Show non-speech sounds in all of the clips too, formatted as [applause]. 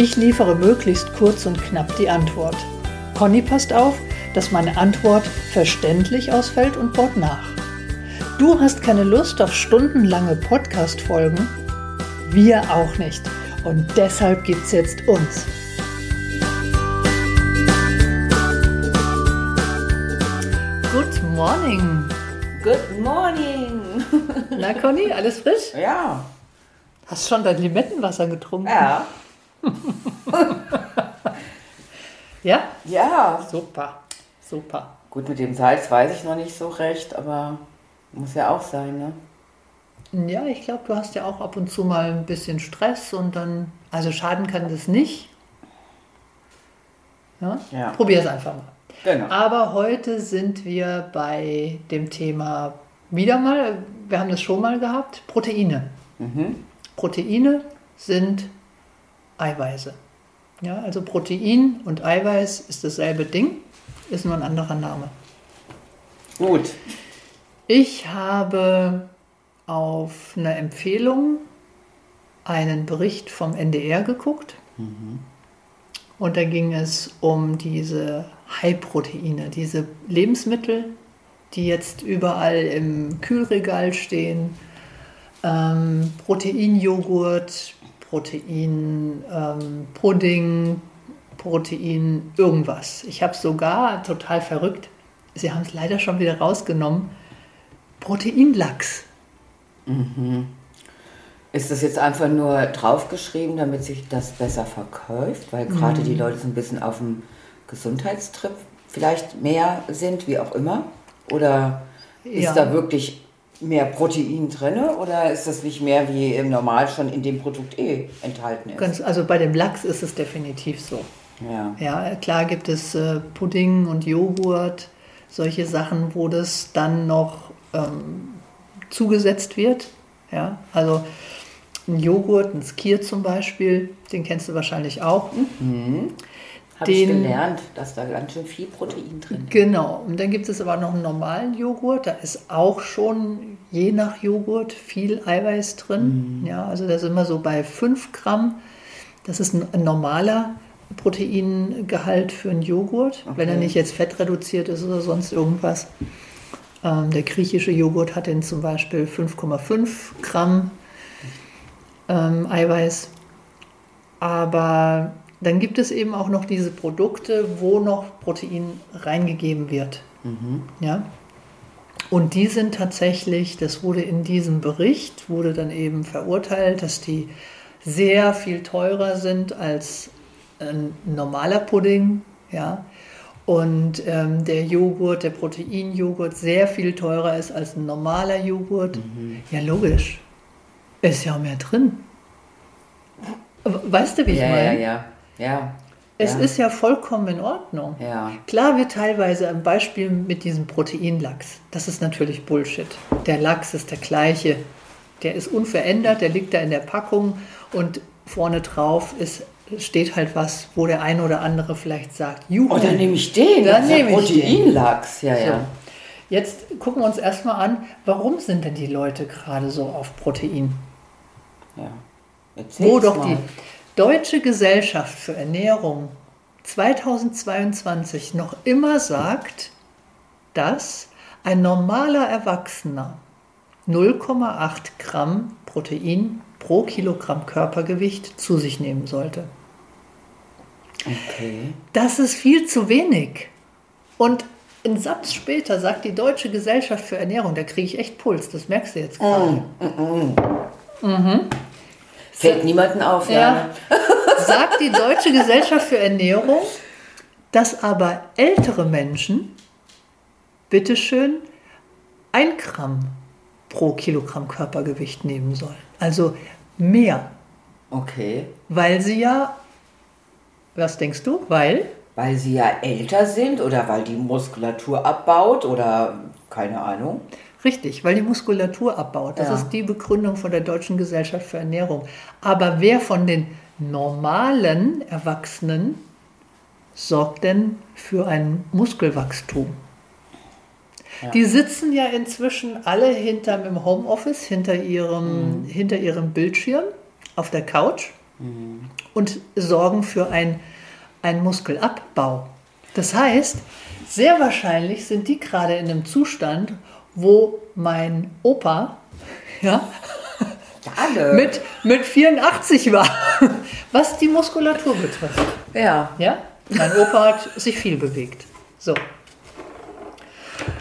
Ich liefere möglichst kurz und knapp die Antwort. Conny passt auf, dass meine Antwort verständlich ausfällt und baut nach. Du hast keine Lust auf stundenlange Podcast-Folgen? Wir auch nicht. Und deshalb gibt's jetzt uns. Good morning. Good morning. Na Conny, alles frisch? Ja. Hast schon dein Limettenwasser getrunken? Ja. [laughs] Ja? Ja. Super, super. Gut, mit dem Salz weiß ich noch nicht so recht, aber muss ja auch sein, ne? Ja, ich glaube, du hast ja auch ab und zu mal ein bisschen Stress und dann, also schaden kann das nicht. Ja? Ja. Probier es einfach mal. Genau. Aber heute sind wir bei dem Thema wieder mal, wir haben das schon mal gehabt, Proteine. Mhm. Proteine sind Eiweiße. Ja, also Protein und Eiweiß ist dasselbe Ding, ist nur ein anderer Name. Gut. Ich habe auf eine Empfehlung einen Bericht vom NDR geguckt. Und da ging es um diese High-Proteine, diese Lebensmittel, die jetzt überall im Kühlregal stehen. Ähm, Proteinjoghurt, Protein, ähm, Pudding, Protein, irgendwas. Ich habe sogar, total verrückt, sie haben es leider schon wieder rausgenommen, Proteinlachs. Ist das jetzt einfach nur draufgeschrieben, damit sich das besser verkauft? Weil gerade die Leute so ein bisschen auf dem Gesundheitstrip vielleicht mehr sind, wie auch immer? Oder ist Ja. da wirklich mehr Protein drin? Oder ist das nicht mehr wie im Normal schon in dem Produkt eh enthalten ist? Ganz, also bei dem Lachs ist es definitiv so. Ja. Ja, klar gibt es äh, Pudding und Joghurt, solche Sachen, wo das dann noch ähm, zugesetzt wird. Ja, also ein Joghurt, ein Skier zum Beispiel, den kennst du wahrscheinlich auch. Habe ich gelernt, dass da ganz schön viel Protein drin ist. Genau. Und dann gibt es aber noch einen normalen Joghurt. Da ist auch schon je nach Joghurt viel Eiweiß drin. Ja, also das ist immer so bei 5 Gramm. Das ist ein, normaler Proteingehalt für einen Joghurt, wenn er Okay. nicht jetzt fettreduziert ist oder sonst irgendwas. Ähm, der griechische Joghurt hat den zum Beispiel 5,5 Gramm ähm, Eiweiß. Aber dann gibt es eben auch noch diese Produkte, wo noch Protein reingegeben wird. Ja? Und die sind tatsächlich, das wurde in diesem Bericht, wurde dann eben verurteilt, dass die sehr viel teurer sind als ein normaler Pudding. Ja? Und ähm, der Joghurt, der Proteinjoghurt, sehr viel teurer ist als ein normaler Joghurt. Ja, logisch. Ist ja mehr drin. Weißt du, wie ich Ja, ja, meine? ja. Ja. Es ja. ist ja vollkommen in Ordnung. Ja. Klar wird teilweise ein Beispiel mit diesem Proteinlachs. Das ist natürlich Bullshit. Der Lachs ist der gleiche. Der ist unverändert, der liegt da in der Packung und vorne drauf ist, steht halt was, wo der eine oder andere vielleicht sagt, Juhu. Oh, dann nehme ich den. Dann ja nehme ich den. Proteinlachs. Ja, So. ja. Jetzt gucken wir uns erstmal an, warum sind denn die Leute gerade so auf Protein? ja. Wo Erzähl's doch mal. die Deutsche Gesellschaft für Ernährung 2022 noch immer sagt, dass ein normaler Erwachsener 0,8 Gramm Protein pro Kilogramm Körpergewicht zu sich nehmen sollte. Okay. Das ist viel zu wenig. Und einen Satz später sagt die Deutsche Gesellschaft für Ernährung, da kriege ich echt Puls, das merkst du jetzt gerade. Fällt niemanden auf, ja. Ja, [laughs] sagt die Deutsche Gesellschaft für Ernährung, dass aber ältere Menschen, bitteschön, ein Gramm pro Kilogramm Körpergewicht nehmen sollen. Also mehr, Okay. weil sie ja Was denkst du? Weil? Weil sie ja älter sind oder weil die Muskulatur abbaut oder keine Ahnung. Richtig, weil die Muskulatur abbaut. Das Ja. ist die Begründung von der Deutschen Gesellschaft für Ernährung. Aber wer von den normalen Erwachsenen sorgt denn für ein Muskelwachstum? Die sitzen ja inzwischen alle hinterm im Homeoffice, hinter ihrem, hinter ihrem Bildschirm auf der Couch und sorgen für ein, einen Muskelabbau. Das heißt, sehr wahrscheinlich sind die gerade in einem Zustand, wo mein Opa [laughs] ja, Alle. mit, mit 84 war, [laughs] was die Muskulatur betrifft. ja. Ja? Mein Opa hat sich viel bewegt. So.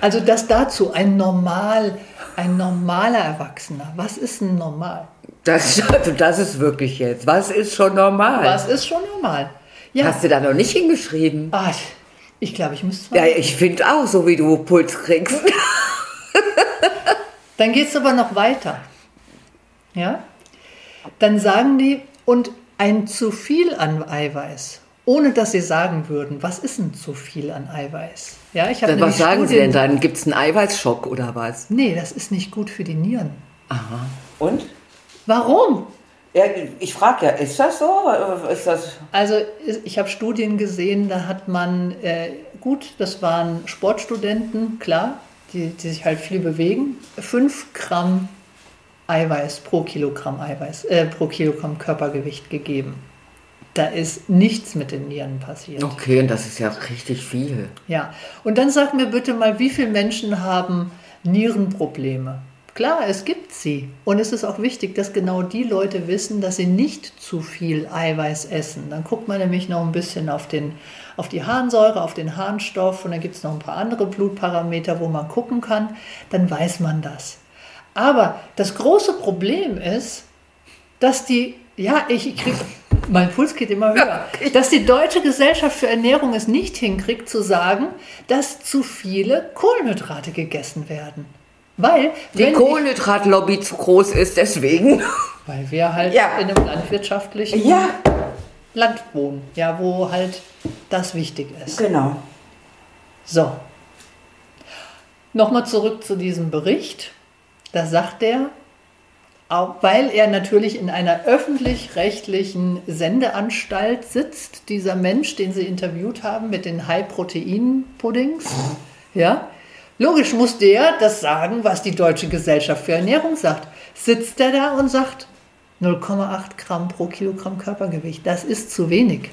Also das dazu, ein normal, ein normaler Erwachsener. Was ist ein normal? Das, also das ist wirklich jetzt. Was ist schon normal? Was ist schon normal? Ja. Hast du da noch nicht hingeschrieben? Ah, ich- glaube, ich müsste Ja, ich finde auch, so wie du Puls kriegst. [laughs] [laughs] Dann geht es aber noch weiter. Ja? Dann sagen die, und ein zu viel an Eiweiß, ohne dass sie sagen würden, was ist denn zu viel an Eiweiß? Ja, ich habe Was sagen sie Studien- denn dann? Gibt es einen Eiweißschock oder was? Nee, das ist nicht gut für die Nieren. Aha. Und? Warum? Ja, ich frage ja, ist das so? Ist das. Also ich habe Studien gesehen, da hat man, äh, gut, das waren Sportstudenten, klar, die, die sich halt viel bewegen, 5 Gramm Eiweiß pro Kilogramm Eiweiß, äh, pro Kilogramm Körpergewicht gegeben. Da ist nichts mit den Nieren passiert. Okay, und das ist ja richtig viel. Ja, und dann sag mir bitte mal, wie viele Menschen haben Nierenprobleme? Klar, es gibt sie. Und es ist auch wichtig, dass genau die Leute wissen, dass sie nicht zu viel Eiweiß essen. Dann guckt man nämlich noch ein bisschen auf, den, auf die Harnsäure, auf den Harnstoff und dann gibt es noch ein paar andere Blutparameter, wo man gucken kann. Dann weiß man das. Aber das große Problem ist, dass die, ja, ich krieg, mein Puls geht immer höher, [laughs] dass die Deutsche Gesellschaft für Ernährung es nicht hinkriegt zu sagen, dass zu viele Kohlenhydrate gegessen werden. Weil, Die Kohlenhydratlobby zu groß ist, deswegen. weil wir halt Ja. in einem landwirtschaftlichen Ja, Land wohnen, ja, wo halt das wichtig ist. genau. So. Nochmal zurück zu diesem Bericht. Da sagt er, auch weil er natürlich in einer öffentlich-rechtlichen Sendeanstalt sitzt, dieser Mensch, den sie interviewt haben mit den High-Protein-Puddings, ja, logisch muss der das sagen, was die Deutsche Gesellschaft für Ernährung sagt. Sitzt er da und sagt 0,8 Gramm pro Kilogramm Körpergewicht, das ist zu wenig.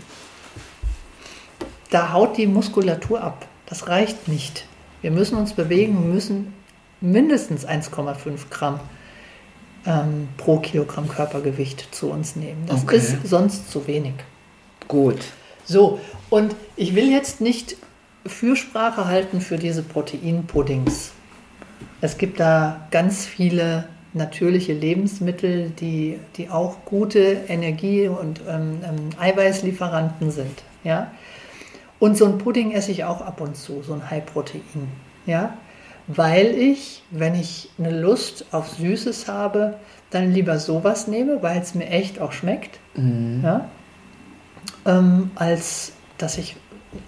Da haut die Muskulatur ab. Das reicht nicht. Wir müssen uns bewegen, wir müssen mindestens 1,5 Gramm ähm, pro Kilogramm Körpergewicht zu uns nehmen. Das Okay. ist sonst zu wenig. Gut. So, und ich will jetzt nicht Fürsprache halten für diese Proteinpuddings. Es gibt da ganz viele natürliche Lebensmittel, die, die auch gute Energie- und ähm, ähm, Eiweißlieferanten sind. Ja? Und so ein Pudding esse ich auch ab und zu, so ein High-Protein. Ja? Weil ich, wenn ich eine Lust auf Süßes habe, dann lieber sowas nehme, weil es mir echt auch schmeckt. Ja? ähm, als dass ich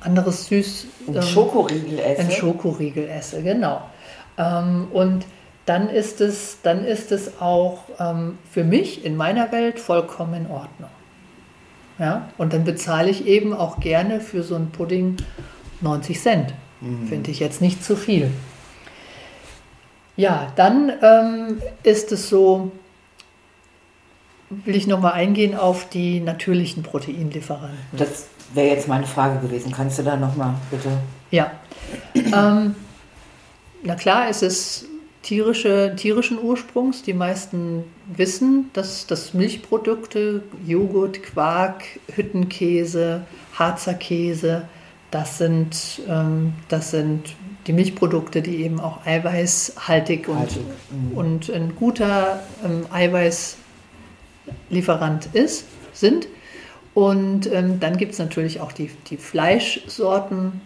anderes Süß, Ein ähm, Schokoriegel essen. ein Schokoriegel esse, genau. Ähm, und dann ist es, dann ist es auch ähm, für mich in meiner Welt vollkommen in Ordnung. Ja? Und dann bezahle ich eben auch gerne für so einen Pudding 90 Cent. Finde ich jetzt nicht zu viel. Ja, dann ähm, ist es so, will ich nochmal eingehen auf die natürlichen Proteinlieferanten. Das wäre jetzt meine Frage gewesen. Kannst du da nochmal bitte? Ja. ähm, na klar, es ist tierische, tierischen Ursprungs. Die meisten wissen, dass das Milchprodukte, Joghurt, Quark, Hüttenkäse, Harzer Käse, das sind, ähm, das sind die Milchprodukte, die eben auch eiweißhaltig und, Haltig, und ein guter ähm, Eiweißlieferant ist, sind. Und ähm, dann gibt es natürlich auch die, die Fleischsorten,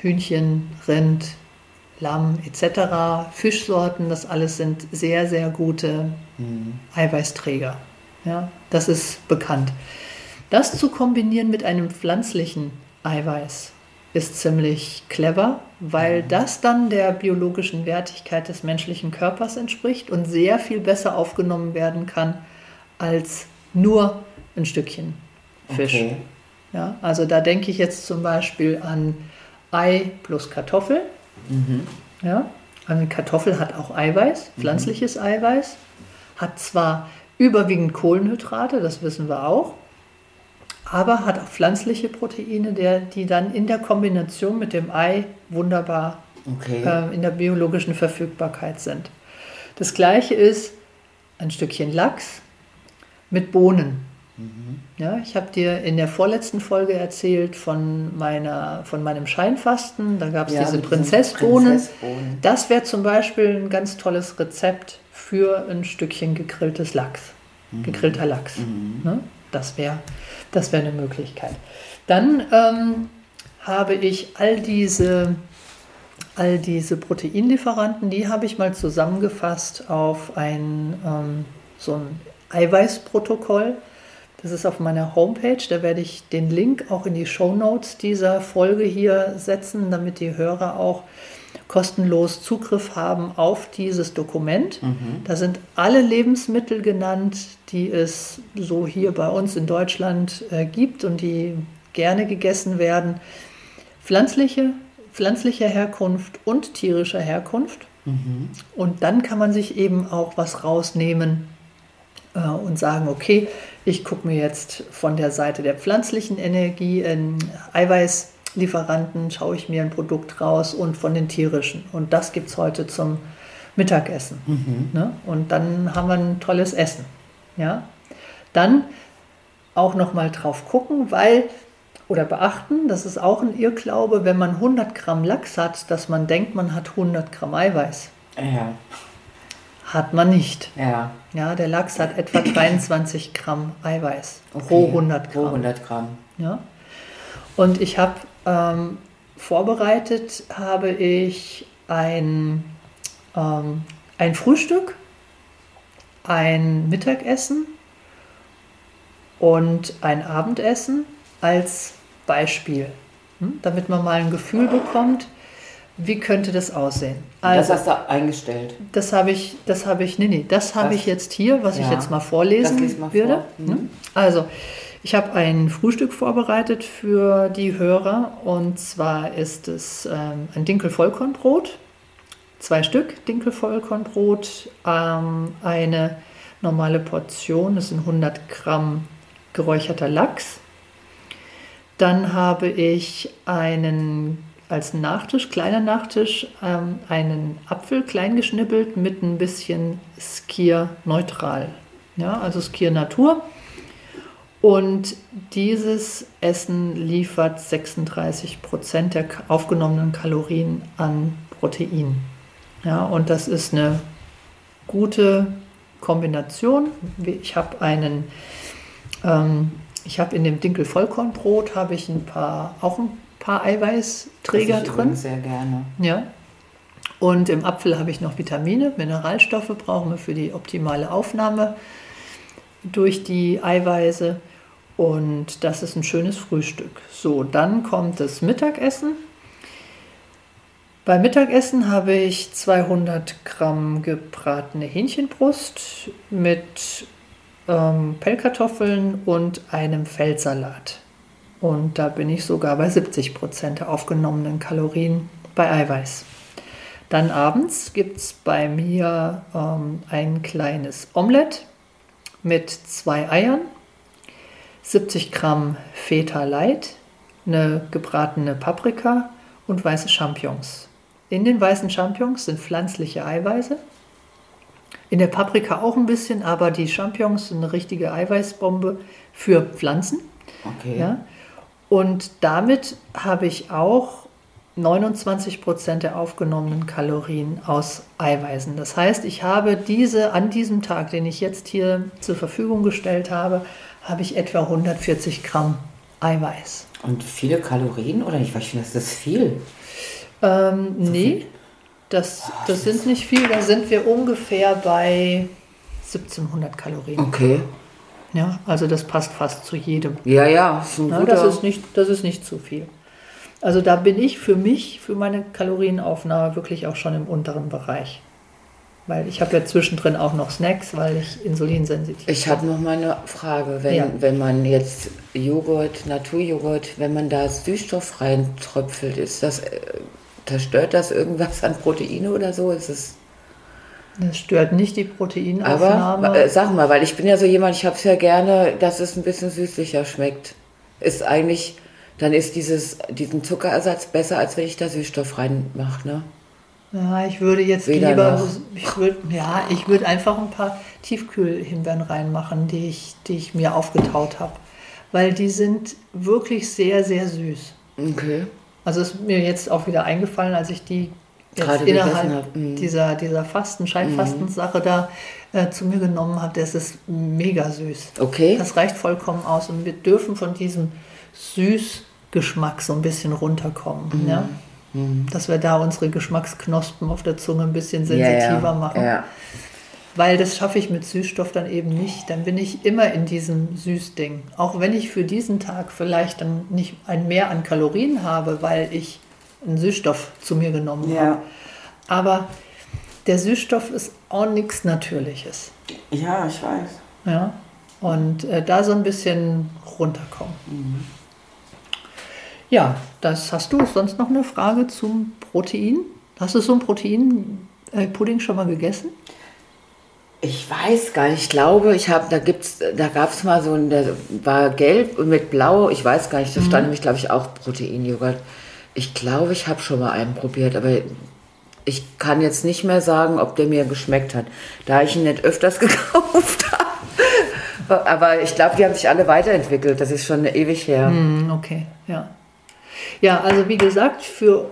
Hühnchen, Rind, Lamm etc., Fischsorten, das alles sind sehr, sehr gute Eiweißträger. Ja, das ist bekannt. Das zu kombinieren mit einem pflanzlichen Eiweiß ist ziemlich clever, weil das dann der biologischen Wertigkeit des menschlichen Körpers entspricht und sehr viel besser aufgenommen werden kann als nur ein Stückchen Fisch. Okay. Ja, also da denke ich jetzt zum Beispiel an Ei plus Kartoffel. Mhm. Ja, eine Kartoffel hat auch Eiweiß, mhm. pflanzliches mhm. Eiweiß, hat zwar überwiegend Kohlenhydrate, das wissen wir auch, aber hat auch pflanzliche Proteine, der, die dann in der Kombination mit dem Ei wunderbar okay. äh, in der biologischen Verfügbarkeit sind. Das gleiche ist ein Stückchen Lachs mit Bohnen. Mhm. Ja, ich habe dir in der vorletzten Folge erzählt von, meiner, von meinem Scheinfasten. Da gab es ja, diese Prinzessbohnen. Prinzessbohnen. Das wäre zum Beispiel ein ganz tolles Rezept für ein Stückchen gegrilltes Lachs. Mhm. Gegrillter Lachs. Mhm. Ne? Das wäre das wär eine Möglichkeit. Dann ähm, habe ich all diese, all diese Proteinlieferanten, die habe ich mal zusammengefasst auf ein, ähm, so ein Eiweißprotokoll. Das ist auf meiner Homepage. Da werde ich den Link auch in die Show Notes dieser Folge hier setzen, damit die Hörer auch kostenlos Zugriff haben auf dieses Dokument. Mhm. Da sind alle Lebensmittel genannt, die es so hier bei uns in Deutschland äh, gibt und die gerne gegessen werden. Pflanzliche, pflanzlicher Herkunft und tierischer Herkunft. Mhm. Und dann kann man sich eben auch was rausnehmen und sagen, okay, ich gucke mir jetzt von der Seite der pflanzlichen Energie, äh, Eiweiß, Lieferanten schaue ich mir ein Produkt raus und von den tierischen. Und das gibt es heute zum Mittagessen. Mhm. Ne? Und dann haben wir ein tolles Essen. Ja? Dann auch nochmal drauf gucken, weil oder beachten, das ist auch ein Irrglaube, wenn man 100 Gramm Lachs hat, dass man denkt, man hat 100 Gramm Eiweiß. Ja. Hat man nicht. Ja. Ja, der Lachs hat etwa [coughs] 23 Gramm Eiweiß okay. pro 100 Gramm. Pro 100 Gramm. Ja. Und ich habe ähm, vorbereitet habe ich ein, ähm, ein Frühstück, ein Mittagessen und ein Abendessen als Beispiel, hm? damit man mal ein Gefühl bekommt, wie könnte das aussehen? Also, das hast du eingestellt. Das habe ich, das habe ich, nee, nee, das habe ich jetzt hier, was ja. ich jetzt mal vorlesen mal würde. Vor. Mhm. Also, ich habe ein Frühstück vorbereitet für die Hörer und zwar ist es ähm, ein Dinkelvollkornbrot, zwei Stück Dinkelvollkornbrot, ähm, eine normale Portion, das sind 100 Gramm geräucherter Lachs. Dann habe ich einen als Nachtisch, kleiner Nachtisch, ähm, einen Apfel klein geschnippelt mit ein bisschen Skier neutral. Ja, also Skier Natur und dieses Essen liefert 36 Prozent der aufgenommenen Kalorien an Protein. Ja, und das ist eine gute Kombination. Ich habe einen, ähm, ich habe in dem Dinkel Vollkornbrot habe ich ein paar, auch ein paar Eiweißträger drin. Sehr gerne. Ja. Und im Apfel habe ich noch Vitamine, Mineralstoffe brauchen wir für die optimale Aufnahme durch die Eiweiße. Und das ist ein schönes Frühstück. So, dann kommt das Mittagessen. Beim Mittagessen habe ich 200 Gramm gebratene Hähnchenbrust mit ähm, Pellkartoffeln und einem Feldsalat. Und da bin ich sogar bei 70 Prozent der aufgenommenen Kalorien bei Eiweiß. Dann abends gibt es bei mir ähm, ein kleines Omelett mit zwei Eiern 70 Gramm Feta Light, eine gebratene Paprika und weiße Champignons. In den weißen Champignons sind pflanzliche Eiweiße. In der Paprika auch ein bisschen, aber die Champignons sind eine richtige Eiweißbombe für Pflanzen. Okay. Ja? Und damit habe ich auch 29 Prozent der aufgenommenen Kalorien aus Eiweißen. Das heißt, ich habe diese an diesem Tag, den ich jetzt hier zur Verfügung gestellt habe, habe ich etwa 140 Gramm Eiweiß. Und viele Kalorien oder nicht? Ich finde, das ist viel. Ähm, so nee, viel? das, ah, das sind nicht viel. Da sind wir ungefähr bei 1700 Kalorien. Okay. Ja, also das passt fast zu jedem. Ja, ja, ist ein Ja, guter. das, ist nicht, das ist nicht zu viel. Also da bin ich für mich, für meine Kalorienaufnahme wirklich auch schon im unteren Bereich. Weil ich habe ja zwischendrin auch noch Snacks, weil ich insulinsensitiv Ich habe noch mal eine Frage. Wenn, Ja. wenn man jetzt Joghurt, Naturjoghurt, wenn man da Süßstoff reintröpfelt, ist das, äh, zerstört das irgendwas an Proteine oder so? Ist es, Das stört nicht die Proteinaufnahme. aber äh, sag mal, weil ich bin ja so jemand, ich habe es ja gerne, dass es ein bisschen süßlicher schmeckt. Ist eigentlich, dann ist dieses, diesen Zuckerersatz besser, als wenn ich da Süßstoff reinmache, ne? ja, ich würde jetzt Weder lieber, noch. ich würde, ja, ich würde einfach ein paar Tiefkühlhimbeeren reinmachen, die ich, die ich mir aufgetaut habe. Weil die sind wirklich sehr, sehr süß. Okay. Also ist mir jetzt auch wieder eingefallen, als ich die Gerade innerhalb hab, mhm. dieser, dieser Fasten, Scheinfastensache da äh, zu mir genommen habe, das ist mega süß. Okay. Das reicht vollkommen aus und wir dürfen von diesem Süßgeschmack so ein bisschen runterkommen. Mhm. Ja? Dass wir da unsere Geschmacksknospen auf der Zunge ein bisschen Ja, sensitiver ja. machen. Ja. Weil das schaffe ich mit Süßstoff dann eben nicht. Dann bin ich immer in diesem Süßding. Auch wenn ich für diesen Tag vielleicht dann nicht ein Mehr an Kalorien habe, weil ich einen Süßstoff zu mir genommen Ja. habe. Aber der Süßstoff ist auch nichts Natürliches. Ja, ich weiß. Ja? Und äh, da so ein bisschen runterkommen. Ja, das hast du. Sonst noch eine Frage zum Protein? Hast du so ein Protein-Pudding schon mal gegessen? Ich weiß gar nicht, ich glaube, ich habe, da gibt's, da gab es mal so ein, der war gelb und mit blau, ich weiß gar nicht, da stand nämlich, glaube ich, auch Proteinjoghurt. Ich glaube, ich habe schon mal einen probiert, aber ich kann jetzt nicht mehr sagen, ob der mir geschmeckt hat, da ich ihn nicht öfters [laughs] gekauft habe. Aber ich glaube, die haben sich alle weiterentwickelt, das ist schon ewig her. Hm, okay, ja. Ja, also wie gesagt, für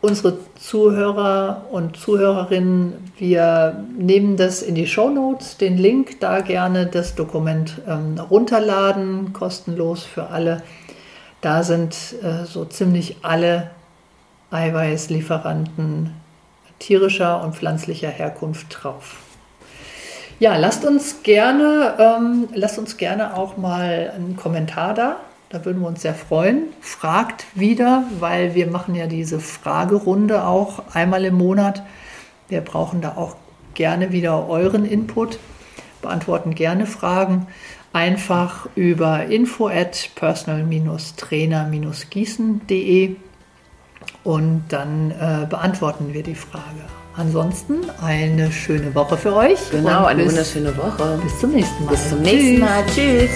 unsere Zuhörer und Zuhörerinnen, wir nehmen das in die Show Notes, den Link, da gerne das Dokument ähm, runterladen, kostenlos für alle. Da sind äh, so ziemlich alle Eiweißlieferanten tierischer und pflanzlicher Herkunft drauf. Ja, lasst uns gerne, ähm, lasst uns gerne auch mal einen Kommentar da. Da würden wir uns sehr freuen. Fragt wieder, weil wir machen ja diese Fragerunde auch einmal im Monat. Wir brauchen da auch gerne wieder euren Input, beantworten gerne Fragen. Einfach über info at personal-trainer-gießen.de und dann äh, beantworten wir die Frage. Ansonsten eine schöne Woche für euch. Genau, eine bis, wunderschöne Woche. bis zum nächsten Mal. Bis zum nächsten Tschüss. Mal. Tschüss.